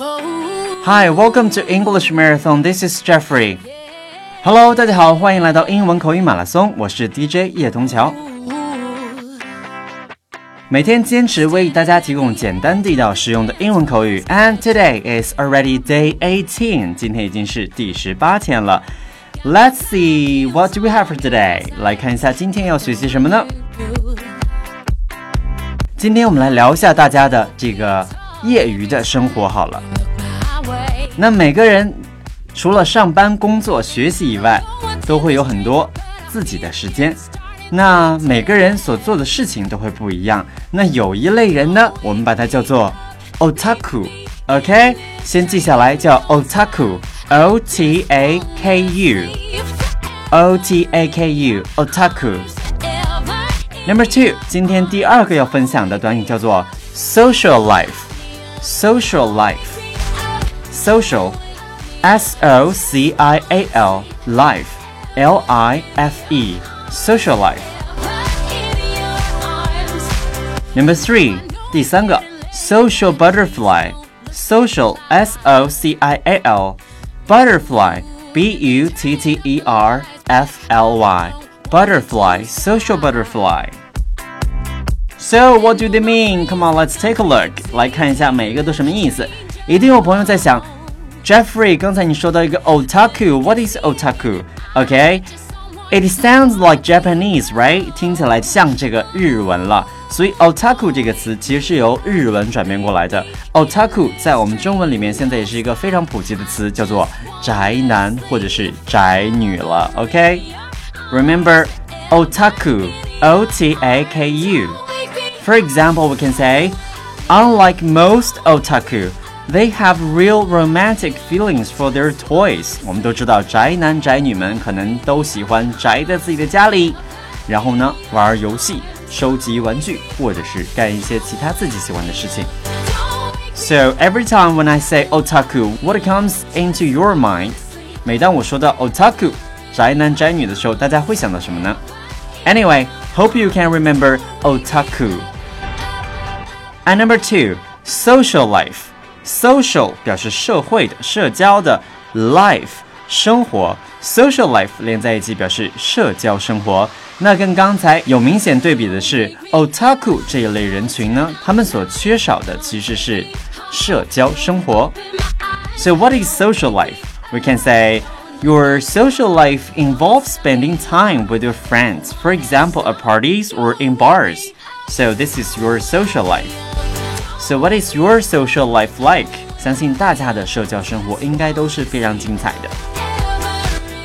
Hi, welcome to English Marathon. This is Jeffrey. Hello，大家好，欢迎来到英文口语马拉松，我是 DJ 叶童桥。每天坚持为大家提供简单地道实用的英文口语，and today is already day eighteen，今天已经是第十八天了。Let's see what do we have for today？来看一下今天要学习什么呢？今天我们来聊一下大家的这个业余的生活好了。那每个人除了上班、工作、学习以外，都会有很多自己的时间。那每个人所做的事情都会不一样。那有一类人呢，我们把它叫做 otaku。OK，先记下来，叫 otaku，O T A K U，O T A K U，otaku。Number two，今天第二个要分享的短语叫做 social life life，social life，social，S O C I A L，life，L I F E，social life。Number three，第三个 social butterfly，social S O C I A L，butterfly B U T T E R F L Y。butterfly, social butterfly. So what do they mean? Come on, let's take a look. 来看一下每一个都什么意思。一定有朋友在想，Jeffrey，刚才你说到一个 otaku，what is otaku? Okay, it sounds like Japanese, right? 听起来像这个日文了。所以 otaku 这个词其实是由日文转变过来的。otaku 在我们中文里面现在也是一个非常普及的词，叫做宅男或者是宅女了。OK。Remember otaku, O T A K U. For example, we can say, unlike most otaku, they have real romantic feelings for their toys. 我们都知道，宅男宅女们可能都喜欢宅在自己的家里，然后呢，玩游戏、收集玩具，或者是干一些其他自己喜欢的事情。So every time when I say otaku, what comes into your mind? 每当我说到 otaku。宅男宅女的时候，大家会想到什么呢？Anyway, hope you can remember otaku. And number two, social life. Social 表示社会的、社交的，life 生活，social life 连在一起表示社交生活。那跟刚才有明显对比的是，otaku 这一类人群呢，他们所缺少的其实是社交生活。So what is social life? We can say your social life involves spending time with your friends, for example, at parties or in bars. So, this is your social life. So, what is your social life like? 相信大家的社交生活应该都是非常精彩的。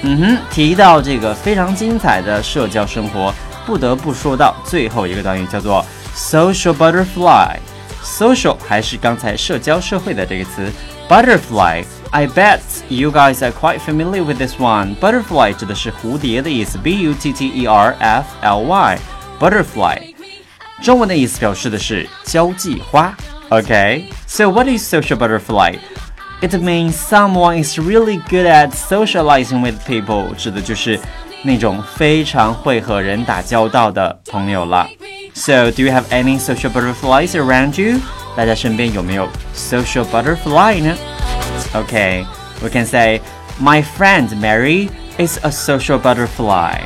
嗯哼，提到这个非常精彩的社交生活，不得不说到最后一个短语，叫做 social butterfly。social 还是刚才社交社会的这个词，butterfly。I bet you guys are quite familiar with this one. Butterfly 指的是蝴蝶的意思，b u t t e r f l y butterfly。 中文的意思表示的是交际花。Okay, so what is social butterfly? It means someone is really good at socializing with people，指的就是那种非常会和人打交道的朋友了。So, do you have any social butterflies around you? 大家身边有没有 social butterfly 呢？Okay, we can say, My friend Mary is a social butterfly.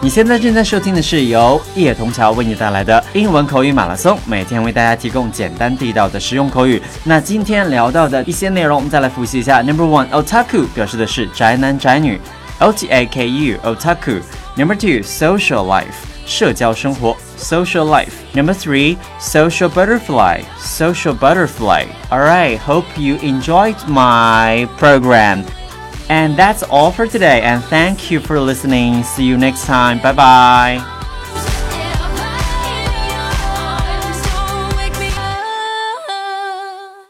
你现在正在收听的是由叶童桥为你带来的英文口语马拉松，每天为大家提供简单地道的实用口语。那今天聊到的一些内容，我们再来复习一下。Number one, otaku 表示的是宅男宅女，O T A K U otaku. Number two, social life 社交生活 social life. Number three, social butterfly, social butterfly. All right, hope you enjoyed my program. And that's all for today, and thank you for listening. See you next time. Bye bye.